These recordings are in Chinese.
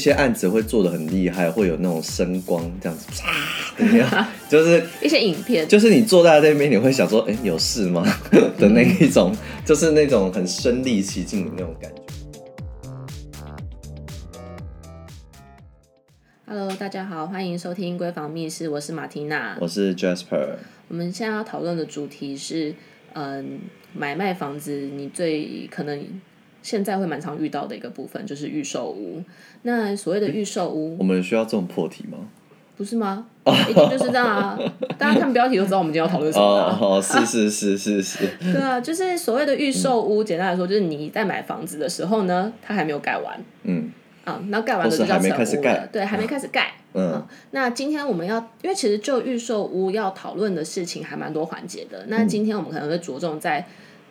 些案子会做的很厉害，会有那种声光这样子，怎？就是一些影片，就是你坐在那边，你会想说，哎、欸，有事吗？的那一种，就是那种很身临其境的那种感觉。Hello，大家好，欢迎收听闺房密事，我是马缇娜，我是 Jasper。我们现在要讨论的主题是，嗯，买卖房子，你最可能。现在会蛮常遇到的一个部分就是预售屋。那所谓的预售屋，我们需要这种破题吗？不是吗？一定就是这样啊！大家看标题都知道我们今天要讨论什么了。哦，是是是是是。对啊，就是所谓的预售屋，简单来说，就是你在买房子的时候呢，它还没有盖完。嗯。啊，那盖完了就叫成屋了。对，还没开始盖。嗯。那今天我们要，因为其实就预售屋要讨论的事情还蛮多环节的。那今天我们可能会着重在。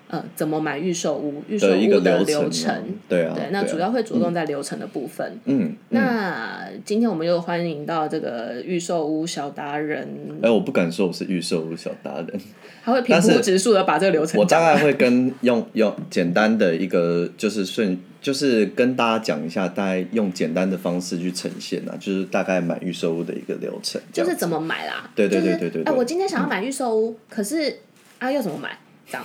呃，怎么买预售屋？预售屋的流程，对啊，对，那主要会着重在流程的部分。嗯，那今天我们又欢迎到这个预售屋小达人。哎，我不敢说我是预售屋小达人，他会平铺直述的把这个流程。我大概会跟用用简单的一个就是顺，就是跟大家讲一下，大概用简单的方式去呈现啊，就是大概买预售屋的一个流程，就是怎么买啦？对对对对对。哎，我今天想要买预售屋，可是啊，要怎么买？这样。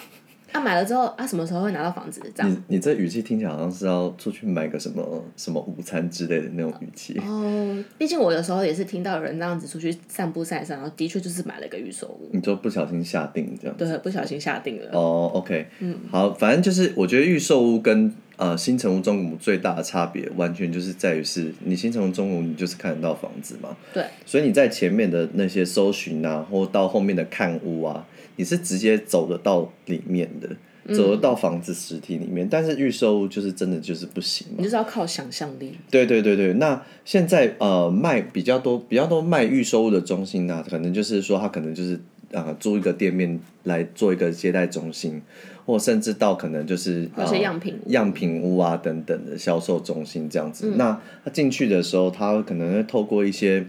他、啊、买了之后啊，什么时候会拿到房子？这样。你你这语气听起来好像是要出去买个什么什么午餐之类的那种语气。哦，毕竟我有时候也是听到有人那样子出去散步散一散，然后的确就是买了一个预售屋。你就不小心下定这样。对，不小心下定了。哦，OK，嗯，好，反正就是我觉得预售屋跟呃新城屋、中古屋最大的差别，完全就是在于是你新城屋、中古屋，你就是看得到房子嘛。对。所以你在前面的那些搜寻啊，或到后面的看屋啊，你是直接走得到里面的。走得到房子实体里面，嗯、但是预售就是真的就是不行，你就是要靠想象力。对对对对，那现在呃卖比较多比较多卖预售的中心呢、啊，可能就是说他可能就是啊、呃、租一个店面来做一个接待中心，或甚至到可能就是那些样品、呃、样品屋啊等等的销售中心这样子。嗯、那他进去的时候，他可能会透过一些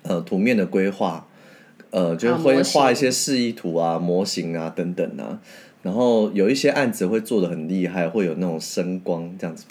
呃图面的规划，呃就会画一些示意图啊、模型啊等等啊。然后有一些案子会做的很厉害，会有那种声光这样子，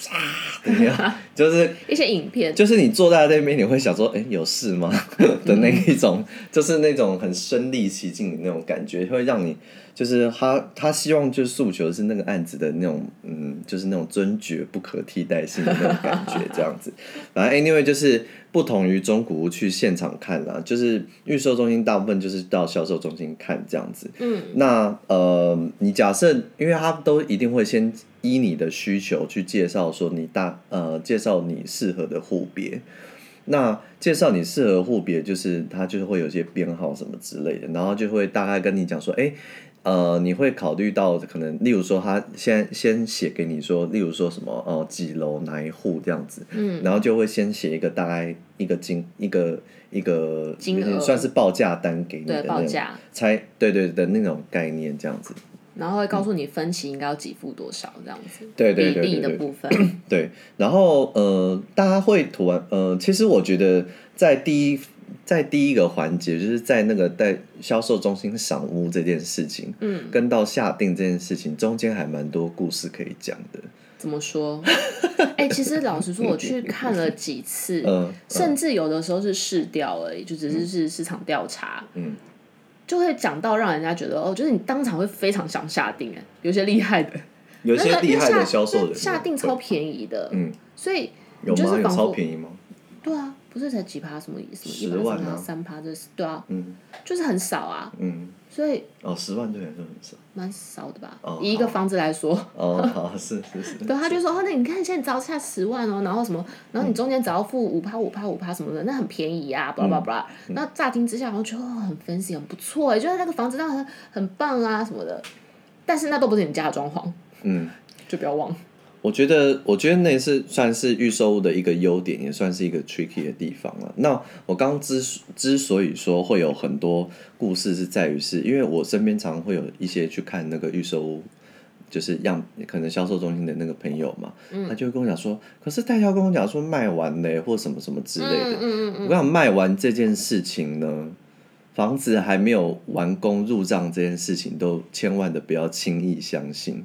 怎么样？就是一些影片，就是你坐在那边，你会想说，哎，有事吗？的那一种，嗯、就是那种很身临其境的那种感觉，会让你。就是他，他希望就是诉求是那个案子的那种，嗯，就是那种尊爵不可替代性的那种感觉，这样子。反正 anyway 就是不同于中古屋去现场看啦，就是预售中心大部分就是到销售中心看这样子。嗯。那呃，你假设，因为他都一定会先依你的需求去介绍说你大呃介绍你适合的户别。那介绍你适合户别，就是他就是会有些编号什么之类的，然后就会大概跟你讲说，哎、欸。呃，你会考虑到可能，例如说，他先先写给你说，例如说什么，哦、呃，几楼哪一户这样子，嗯，然后就会先写一个大概一个金一个一个金额算是报价单给你的那种，猜对，对对的那种概念这样子，然后会告诉你分期应该要给付多少这样子，对对对，比例的部分，对，然后呃，大家会突然呃，其实我觉得在第一。在第一个环节，就是在那个在销售中心赏屋这件事情，嗯，跟到下定这件事情中间还蛮多故事可以讲的。怎么说？哎、欸，其实老实说，我去看了几次，嗯，嗯甚至有的时候是试调而已，就只是是市场调查，嗯，就会讲到让人家觉得哦，就是你当场会非常想下定，哎，有些厉害的，有些厉害的销售人下定超便宜的，嗯，所以有吗？有超便宜吗？对啊。不是才几趴什么意思？十万啊，三趴这是对啊，嗯，就是很少啊，嗯，所以哦，十万对来说很少，蛮少的吧？以一个房子来说，哦，好是是是，对，他就说，哦，那你看现在只要下十万哦，然后什么，然后你中间只要付五趴五趴五趴什么的，那很便宜啊，巴拉巴拉，那乍听之下然后觉得很 fancy 很不错哎，觉得那个房子那很很棒啊什么的，但是那都不是你家的装潢，嗯，就不要忘。我觉得，我觉得那是算是预售屋的一个优点，也算是一个 tricky 的地方了。那我刚之之所以说会有很多故事，是在于是因为我身边常会有一些去看那个预售屋，就是样可能销售中心的那个朋友嘛，嗯、他就会跟我讲说，可是代销跟我讲说卖完嘞，或什么什么之类的。嗯嗯嗯、我想卖完这件事情呢，房子还没有完工入账这件事情，都千万的不要轻易相信。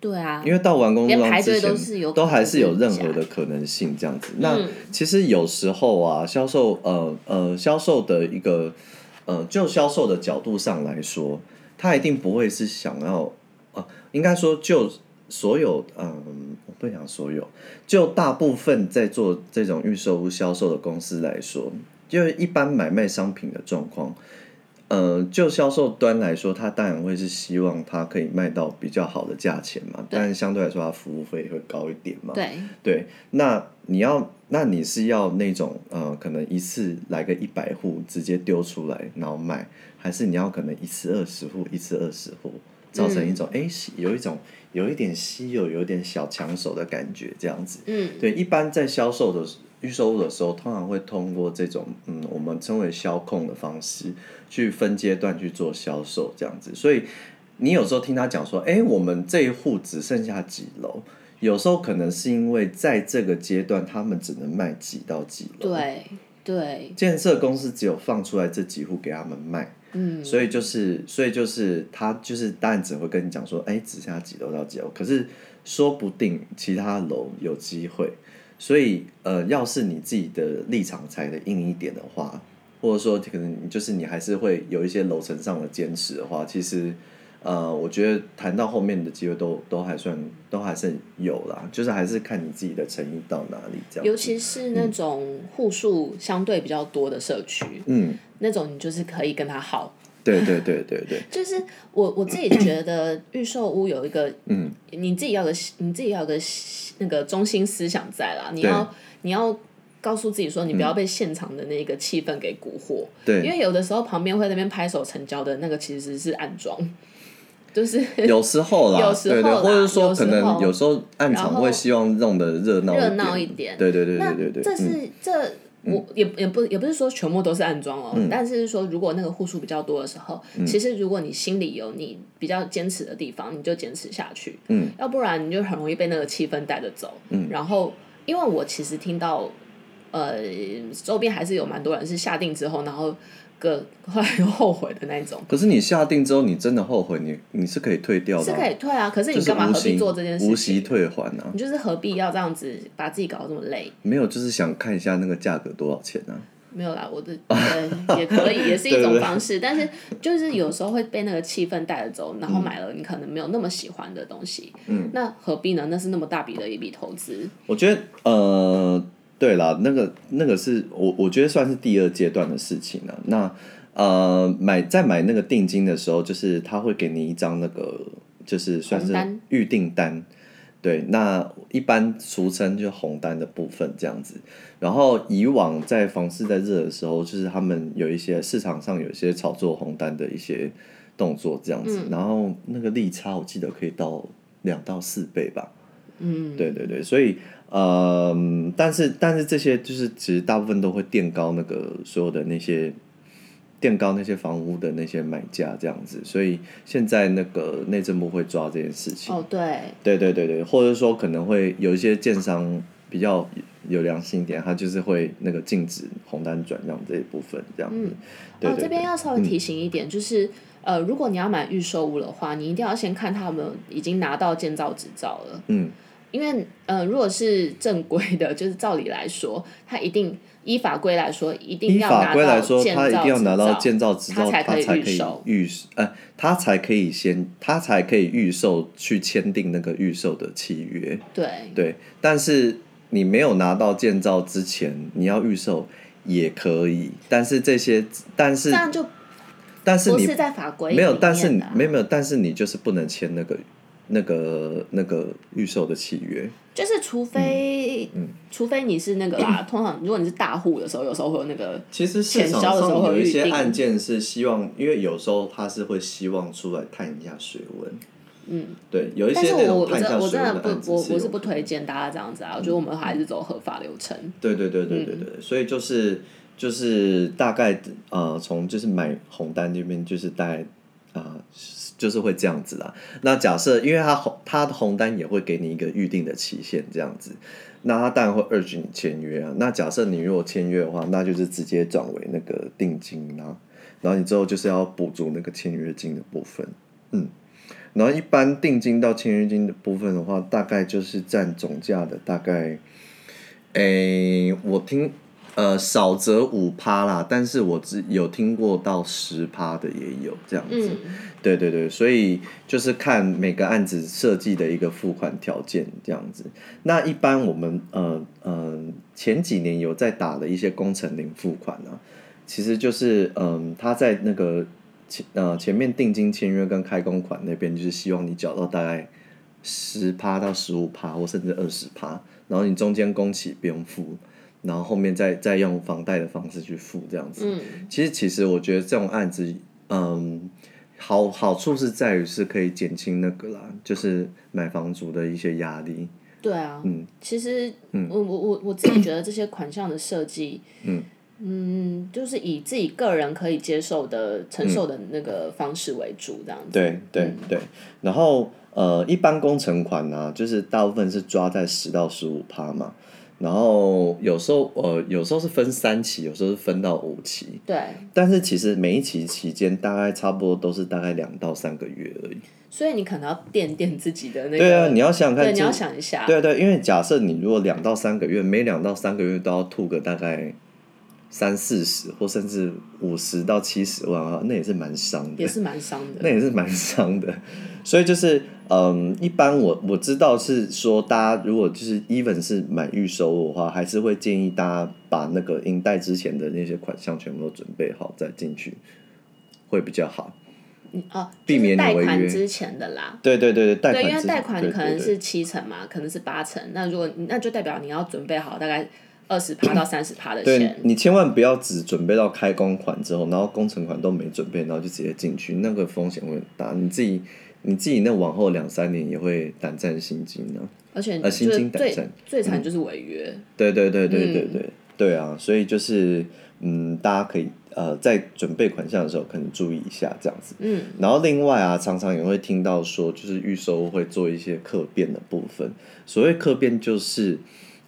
对啊，因为到完工装之前都，都还是有任何的可能性这样子。那、嗯、其实有时候啊，销售呃呃销售的一个呃就销售的角度上来说，他一定不会是想要呃，应该说就所有嗯、呃，我不讲所有，就大部分在做这种预售屋销售的公司来说，就是一般买卖商品的状况。呃，就销售端来说，他当然会是希望他可以卖到比较好的价钱嘛，但是相对来说，他服务费会高一点嘛。对对，那你要，那你是要那种呃，可能一次来个一百户直接丢出来然后卖，还是你要可能一次二十户，一次二十户，造成一种哎、有一种有一点稀有，有一点小抢手的感觉，这样子。嗯，对，一般在销售的预售物的时候，通常会通过这种嗯，我们称为销控的方式。去分阶段去做销售，这样子，所以你有时候听他讲说，哎、欸，我们这一户只剩下几楼，有时候可能是因为在这个阶段，他们只能卖几到几楼。对对。建设公司只有放出来这几户给他们卖，嗯，所以就是，所以就是他就是当然只会跟你讲说，哎、欸，只剩下几楼到几楼，可是说不定其他楼有机会，所以呃，要是你自己的立场踩得硬一点的话。或者说，可能就是你还是会有一些楼层上的坚持的话，其实，呃，我觉得谈到后面的机会都都还算都还是有啦，就是还是看你自己的诚意到哪里这样。尤其是那种户数相对比较多的社区，嗯，那种你就是可以跟他好。对对对对对。就是我我自己觉得预售屋有一个，嗯，你自己要个你自己要个那个中心思想在啦，你要你要。告诉自己说，你不要被现场的那个气氛给蛊惑。对，因为有的时候旁边会在那边拍手成交的那个其实是暗装，就是 有时候啦，有时候或者说可能有时候暗场会希望弄得热闹热闹一点。对对对对对对，这是、嗯、这我也也不也不是说全部都是暗装哦，嗯、但是说如果那个户数比较多的时候，嗯、其实如果你心里有你比较坚持的地方，你就坚持下去。嗯，要不然你就很容易被那个气氛带着走。嗯，然后因为我其实听到。呃，周边还是有蛮多人是下定之后，然后个后来又后悔的那种。可是你下定之后，你真的后悔，你你是可以退掉的，是可以退啊。可是你干嘛何必做这件事情？无息退还啊！你就是何必要这样子把自己搞得这么累？没有，就是想看一下那个价格多少钱啊？没有啦，我的呃也可以，也是一种方式。但是就是有时候会被那个气氛带着走，然后买了你可能没有那么喜欢的东西。嗯，那何必呢？那是那么大笔的一笔投资。我觉得呃。对啦，那个那个是我我觉得算是第二阶段的事情了。那呃，买在买那个定金的时候，就是他会给你一张那个，就是算是预订单。对，那一般俗称就红单的部分这样子。然后以往在房市在热的时候，就是他们有一些市场上有一些炒作红单的一些动作这样子。嗯、然后那个利差我记得可以到两到四倍吧。嗯，对对对，所以。呃，但是但是这些就是其实大部分都会垫高那个所有的那些垫高那些房屋的那些买家这样子，所以现在那个内政部会抓这件事情。哦，对，对对对对，或者说可能会有一些建商比较有良心一点，他就是会那个禁止红单转让这一部分这样子。哦，这边要稍微提醒一点，嗯，就是呃，如果你要买预售屋的话，你一定要先看他们已经拿到建造执照了。嗯。因为，呃，如果是正规的，就是照理来说，他一定依法规来说，一定要拿到建造执照，他一定要拿到建造执照，他才可以预售。预呃，他才可以先，他才可以预售去签订那个预售的契约。对对，但是你没有拿到建造之前，你要预售也可以，但是这些，但是这样就，但是你不是在法规没有，但是你没有没有，但是你就是不能签那个。那个那个预售的契约，就是除非，嗯，除非你是那个啦。通常如果你是大户的时候，有时候会有那个。其实市场上有一些案件是希望，因为有时候他是会希望出来探一下水温。嗯，对，有一些那种探一下水温的案子的。但是我我真的不，我我是不推荐大家这样子啊。我觉得我们还是走合法流程。对对对对对对，所以就是就是大概呃，从就是买红单这边就是大概啊。就是会这样子啦。那假设，因为他红，他的红单也会给你一个预定的期限，这样子，那他当然会 urge 你签约啊。那假设你如果签约的话，那就是直接转为那个定金啦。然后你之后就是要补足那个签约金的部分。嗯，然后一般定金到签约金的部分的话，大概就是占总价的大概，诶，我听。呃，少则五趴啦，但是我只有听过到十趴的也有这样子，嗯、对对对，所以就是看每个案子设计的一个付款条件这样子。那一般我们呃呃前几年有在打的一些工程零付款呢、啊，其实就是嗯、呃，他在那个前呃前面定金签约跟开工款那边，就是希望你缴到大概十趴到十五趴，或甚至二十趴，然后你中间工期不用付。然后后面再再用房贷的方式去付这样子，嗯、其实其实我觉得这种案子，嗯，好好处是在于是可以减轻那个啦，就是买房族的一些压力。对啊，嗯，其实，嗯，我我我我自己觉得这些款项的设计，嗯。嗯，就是以自己个人可以接受的承受的那个方式为主，这样子。对对、嗯、对，然后呃，一般工程款呢、啊，就是大部分是抓在十到十五趴嘛。然后有时候呃，有时候是分三期，有时候是分到五期。对。但是其实每一期期间大概差不多都是大概两到三个月而已。所以你可能要垫垫自己的那个。对啊，你要想想看。对，你要想一下。对对，因为假设你如果两到三个月，每两到三个月都要吐个大概三四十或甚至五十到七十万啊，那也是蛮伤的。也是蛮伤的。那也是蛮伤的。所以就是，嗯，一般我我知道是说，大家如果就是 even 是买预收的话，还是会建议大家把那个应贷之前的那些款项全部都准备好再进去，会比较好。嗯哦，避免贷款之前的啦。对对对对，对，因为贷款可能是七成嘛，可能是八成，那如果那就代表你要准备好大概二十趴到三十趴的钱。对，你千万不要只准备到开工款之后，然后工程款都没准备，然后就直接进去，那个风险会很大。你自己。你自己那往后两三年也会胆战心惊呢，而且呃心惊胆战，最惨就是违约。对对对对对对对啊！所以就是嗯，大家可以呃在准备款项的时候，可能注意一下这样子。嗯。然后另外啊，常常也会听到说，就是预售会做一些客变的部分。所谓客变就是。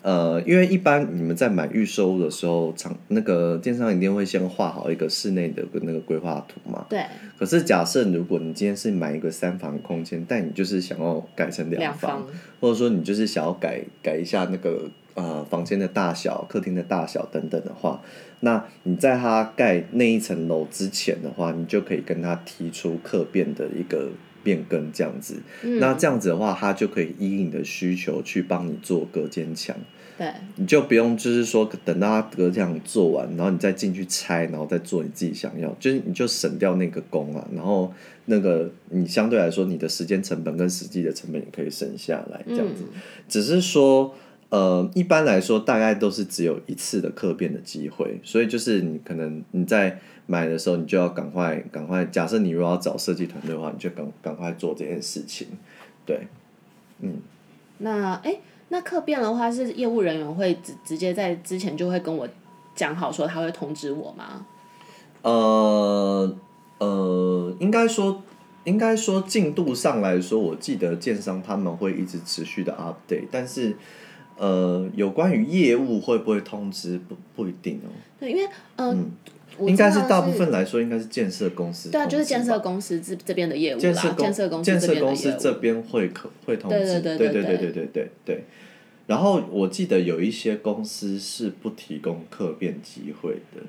呃，因为一般你们在买预售屋的时候，厂那个电商一定会先画好一个室内的那个规划图嘛。对。可是假设如果你今天是买一个三房空间，但你就是想要改成两房，两房或者说你就是想要改改一下那个呃房间的大小、客厅的大小等等的话，那你在他盖那一层楼之前的话，你就可以跟他提出客变的一个。变更这样子，嗯、那这样子的话，他就可以依你的需求去帮你做隔间墙。对，你就不用就是说等到他隔间墙做完，然后你再进去拆，然后再做你自己想要，就是你就省掉那个工啊，然后那个你相对来说你的时间成本跟实际的成本也可以省下来，这样子。嗯、只是说。呃，一般来说，大概都是只有一次的客变的机会，所以就是你可能你在买的时候，你就要赶快赶快。假设你如果要找设计团队的话，你就赶赶快做这件事情，对，嗯。那哎，那客变的话，是业务人员会直直接在之前就会跟我讲好，说他会通知我吗？呃呃，应该说应该说进度上来说，我记得建商他们会一直持续的 update，但是。呃，有关于业务会不会通知不不一定哦。对，因为呃，嗯、应该是大部分来说应该是建设公司。对啊，就是建设公司这这边的业务建设公司建设公司这边会可会通知。对对对对对对对对对对。然后我记得有一些公司是不提供客变机会的。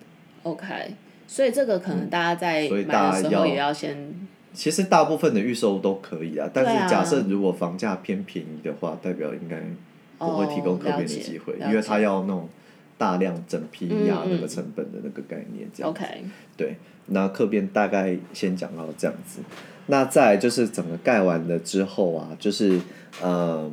OK，所以这个可能大家在买的时候也要先。其实大部分的预售都可以啊，但是假设如果房价偏便宜的话，代表应该。不会提供客变的机会，因为他要那种大量整批压那个成本的那个概念，这样。OK。对，那客变大概先讲到这样子，那再就是整个盖完了之后啊，就是呃，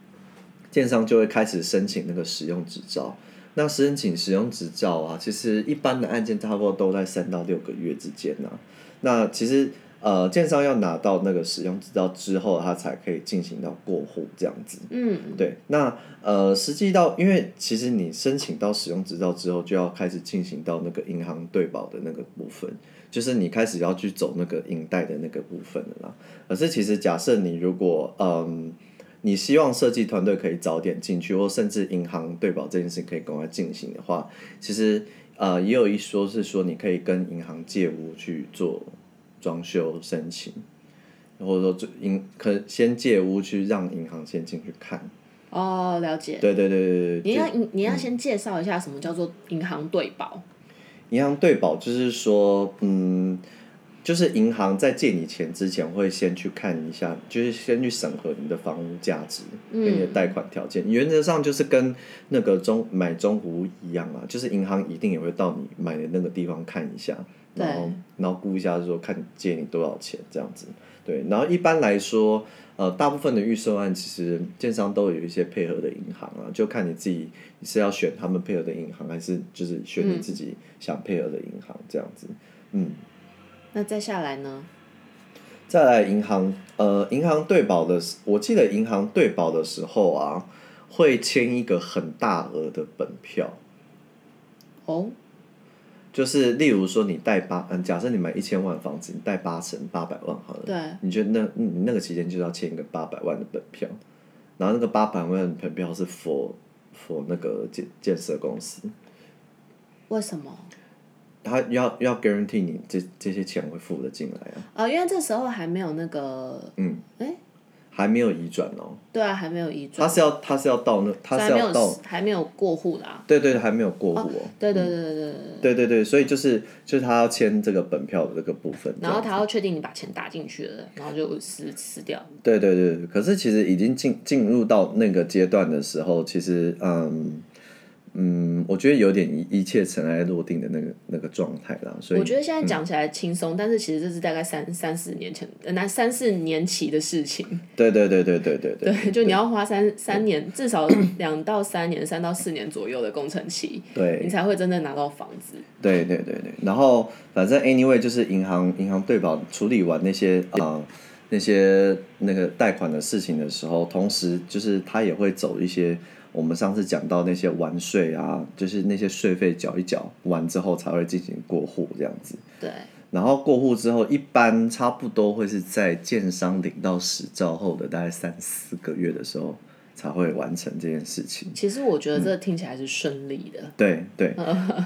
建商就会开始申请那个使用执照。那申请使用执照啊，其实一般的案件差不多都在三到六个月之间呢、啊。那其实。呃，建商要拿到那个使用执照之后，他才可以进行到过户这样子。嗯，对。那呃，实际到，因为其实你申请到使用执照之后，就要开始进行到那个银行对保的那个部分，就是你开始要去走那个银贷的那个部分了啦。可是其实假设你如果嗯、呃，你希望设计团队可以早点进去，或甚至银行对保这件事可以赶快进行的话，其实呃，也有一说是说你可以跟银行借屋去做。装修申请，或者说就银可先借屋去让银行先进去看。哦，了解。对对对对对。你要你你要先介绍一下什么叫做银行对保。银行对保就是说，嗯。就是银行在借你钱之前，会先去看一下，就是先去审核你的房屋价值跟你的贷款条件。嗯、原则上就是跟那个中买中古屋一样啊，就是银行一定也会到你买的那个地方看一下，然后然后估一下说看借你多少钱这样子。对，然后一般来说，呃，大部分的预售案其实建商都有一些配合的银行啊，就看你自己是要选他们配合的银行，还是就是选你自己想配合的银行这样子，嗯。那再下来呢？再来银行，呃，银行对保的，我记得银行对保的时候啊，会签一个很大额的本票。哦。就是例如说，你贷八，嗯，假设你买一千万房子，你贷八成八百万好了。对。你觉得那，你那个期间就要签一个八百万的本票，然后那个八百万的本票是 for for 那个建建设公司。为什么？他要要 guarantee 你这这些钱会付得进来啊？因为这时候还没有那个，嗯，哎、欸，还没有移转哦。对啊，还没有移转。他是要他是要到那，他是要到还没有过户啦。对对，还没有过户哦。对对对对对对。对对对，所以就是就是他要签这个本票的这个部分。然后他要确定你把钱打进去了，然后就撕撕掉。对对对，可是其实已经进进入到那个阶段的时候，其实嗯。嗯，我觉得有点一一切尘埃落定的那个那个状态了，所以我觉得现在讲起来轻松，嗯、但是其实这是大概三三四年前，那三四年期的事情。对对对对对对对。对，就你要花三三年，至少两到三年，三到四年左右的工程期，对，你才会真正拿到房子。对对对对，然后反正 anyway 就是银行银行对保处理完那些啊、呃、那些那个贷款的事情的时候，同时就是他也会走一些。我们上次讲到那些完税啊，就是那些税费缴一缴完之后才会进行过户这样子。对。然后过户之后，一般差不多会是在建商领到实照后的大概三四个月的时候才会完成这件事情。其实我觉得这听起来是顺利的。嗯、对对。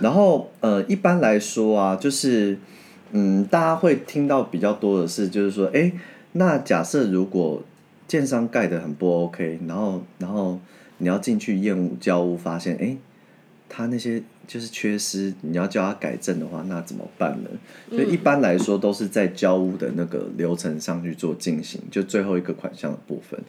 然后呃，一般来说啊，就是嗯，大家会听到比较多的是，就是说，哎，那假设如果建商盖的很不 OK，然后然后。你要进去验屋交屋，发现哎，他那些就是缺失，你要叫他改正的话，那怎么办呢？所以一般来说都是在交屋的那个流程上去做进行，就最后一个款项的部分。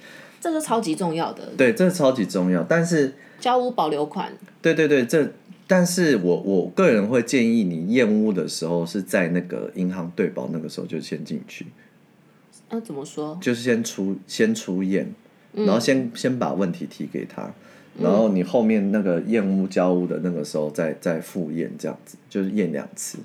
这是超级重要的。对，这是超级重要。但是交屋保留款。对对对，这但是我我个人会建议你验屋的时候是在那个银行对保那个时候就先进去。那、啊、怎么说？就是先出先出验。然后先先把问题提给他，然后你后面那个验屋交屋的那个时候再再复验这样子，就是验两次。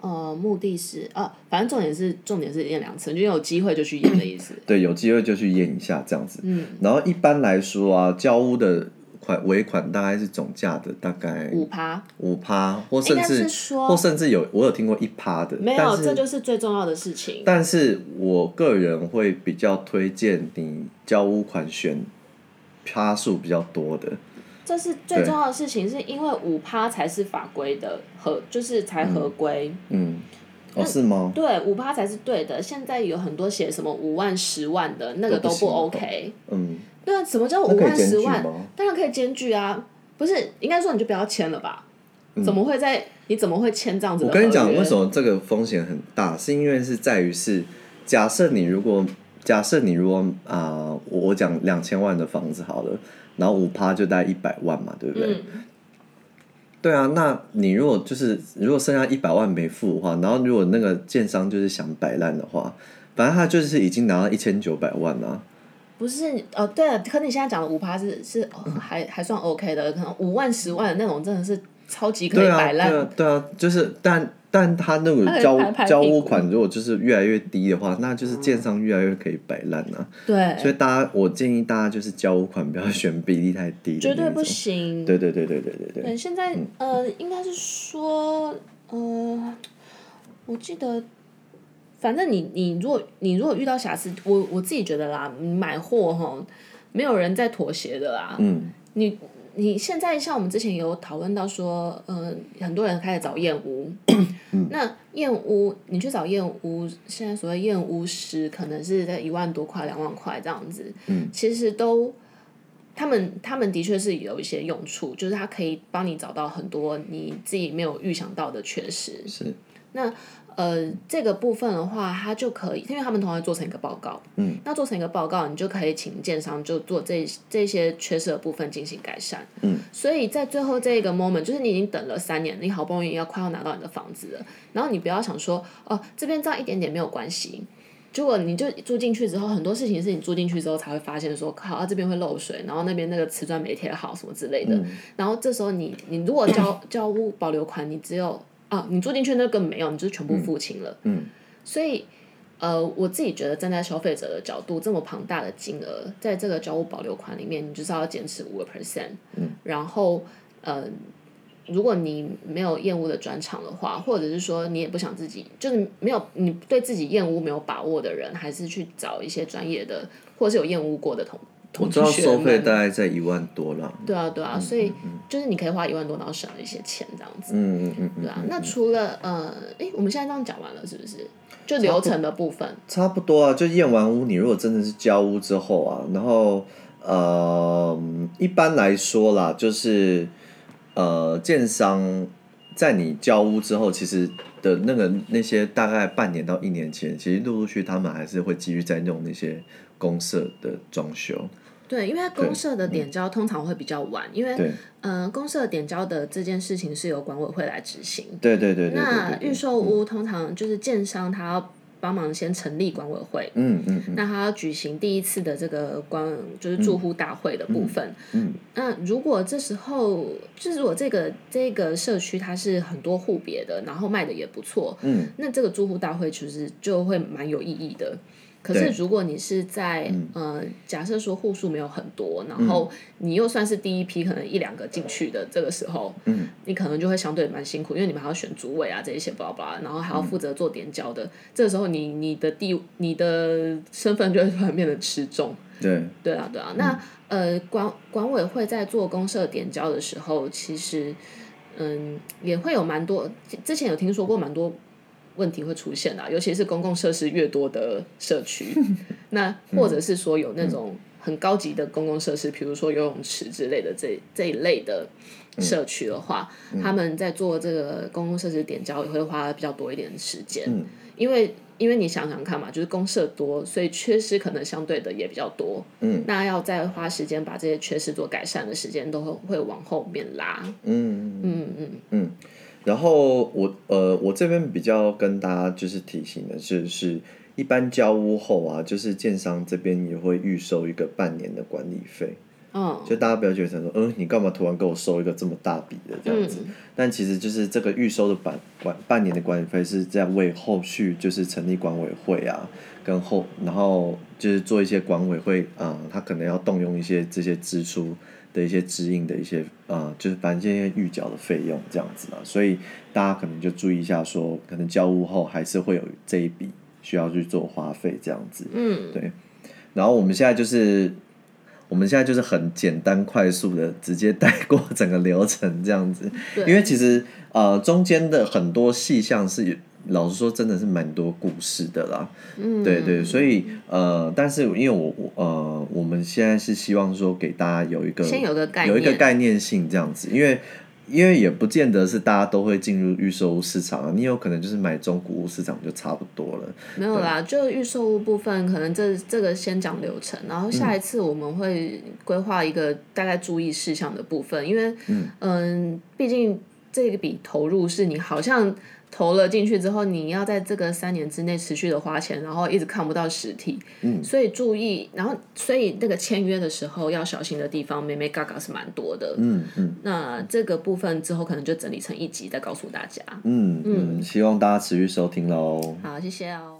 呃，目的是啊，反正重点是重点是验两次，就有机会就去验的意思。对，有机会就去验一下这样子。嗯。然后一般来说啊，交屋的款尾款大概是总价的大概五趴，五趴，或甚至或甚至有我有听过一趴的。没有，这就是最重要的事情。但是我个人会比较推荐你。交屋款选趴数比较多的，这是最重要的事情，是因为五趴才是法规的合，就是才合规。嗯，哦，是吗？对，五趴才是对的。现在有很多写什么五万、十万的那个都不 OK。嗯，对啊，什么叫五万、十万？当然可以检举啊，不是应该说你就不要签了吧？怎么会在？你怎么会签这样子？我跟你讲，为什么这个风险很大？是因为是在于是假设你如果。假设你如果啊、呃，我讲两千万的房子好了，然后五趴就大概一百万嘛，对不对？嗯、对啊，那你如果就是如果剩下一百万没付的话，然后如果那个建商就是想摆烂的话，反正他就是已经拿到一千九百万了。不是哦，对了，可你现在讲的五趴是是、哦、还还算 OK 的，可能五万、十万的那种真的是超级可以摆烂。对啊，对啊，就是但。但他那个交交屋款如果就是越来越低的话，那就是建商越来越可以摆烂了。对，所以大家我建议大家就是交屋款不要选比例太低的，绝对不行。对对对对对对对。对，现在、嗯、呃，应该是说呃，我记得，反正你你如果你如果遇到瑕疵，我我自己觉得啦，买货哈，没有人在妥协的啦。嗯。你你现在像我们之前有讨论到说，嗯、呃，很多人开始找燕屋，嗯、那燕屋你去找燕屋，现在所谓燕屋师可能是在一万多块、两万块这样子，嗯、其实都，他们他们的确是有一些用处，就是他可以帮你找到很多你自己没有预想到的缺失，是，那。呃，这个部分的话，它就可以，因为他们同样做成一个报告，嗯，那做成一个报告，你就可以请建商就做这这些缺失的部分进行改善，嗯，所以在最后这个 moment，就是你已经等了三年，你好不容易要快要拿到你的房子了，然后你不要想说，哦，这边这样一点点没有关系，结果你就住进去之后，很多事情是你住进去之后才会发现说，靠，啊这边会漏水，然后那边那个瓷砖没贴好什么之类的，嗯、然后这时候你你如果交交屋保留款，你只有。啊，你住进去那个没有，你就是全部付清了。嗯，所以，呃，我自己觉得站在消费者的角度，这么庞大的金额，在这个交物保留款里面，你就是要坚持五个 percent。嗯，然后，呃，如果你没有厌恶的专长的话，或者是说你也不想自己，就是没有你对自己厌恶没有把握的人，还是去找一些专业的，或者是有厌恶过的同。我知道收费大概在一万多了。对啊，对啊，所以就是你可以花一万多，然后省了一些钱这样子。嗯嗯嗯。对啊，那除了呃，哎，我们现在这样讲完了是不是？就流程的部分。差不多啊，就验完屋，你如果真的是交屋之后啊，然后呃，一般来说啦，就是呃，建商在你交屋之后，其实的那个那些大概半年到一年前，其实陆陆续续他们还是会继续在弄那些公社的装修。对，因为公社的点交通常会比较晚，因为嗯、呃，公社点交的这件事情是由管委会来执行。对对对。那预售屋通常就是建商他要帮忙先成立管委会，嗯嗯，嗯那他要举行第一次的这个管就是住户大会的部分。嗯。嗯那如果这时候就是如果这个这个社区它是很多户别的，然后卖的也不错，嗯，那这个住户大会其实就会蛮有意义的。可是，如果你是在呃，假设说户数没有很多，然后你又算是第一批，可能一两个进去的这个时候，嗯，你可能就会相对蛮辛苦，因为你们还要选主委啊这一些巴拉巴拉，然后还要负责做点交的，这个时候你你的地你的身份就会突然变得吃重。对，对啊，对啊。那呃，管管委会在做公社点交的时候，其实嗯也会有蛮多，之前有听说过蛮多。问题会出现啦，尤其是公共设施越多的社区，那或者是说有那种很高级的公共设施，比如说游泳池之类的这这一类的社区的话，他们在做这个公共设施点交也会花比较多一点时间，因为因为你想想看嘛，就是公社多，所以缺失可能相对的也比较多，那要再花时间把这些缺失做改善的时间都会会往后面拉，嗯。嗯嗯。嗯。然后我呃，我这边比较跟大家就是提醒的是，是一般交屋后啊，就是建商这边也会预收一个半年的管理费。嗯。就大家不要觉得说，嗯，你干嘛突然给我收一个这么大笔的这样子？嗯、但其实就是这个预收的半管半年的管理费是在为后续就是成立管委会啊，跟后然后就是做一些管委会啊、嗯，他可能要动用一些这些支出。的一些指引的一些呃，就是反正这些预缴的费用这样子啊，所以大家可能就注意一下说，说可能交屋后还是会有这一笔需要去做花费这样子。嗯，对。然后我们现在就是，我们现在就是很简单快速的直接带过整个流程这样子，因为其实呃中间的很多细项是。老实说，真的是蛮多故事的啦。嗯，对对，所以呃，但是因为我我呃，我们现在是希望说给大家有一个先有个概念，有一个概念性这样子，因为因为也不见得是大家都会进入预售物市场啊，你有可能就是买中古物市场就差不多了。没有啦，就预售物部分，可能这这个先讲流程，然后下一次我们会规划一个大概注意事项的部分，因为嗯、呃，毕竟这个笔投入是你好像。投了进去之后，你要在这个三年之内持续的花钱，然后一直看不到实体，嗯，所以注意，然后所以那个签约的时候要小心的地方，妹妹嘎嘎是蛮多的，嗯嗯。那这个部分之后可能就整理成一集再告诉大家，嗯嗯，希望大家持续收听喽。好，谢谢哦。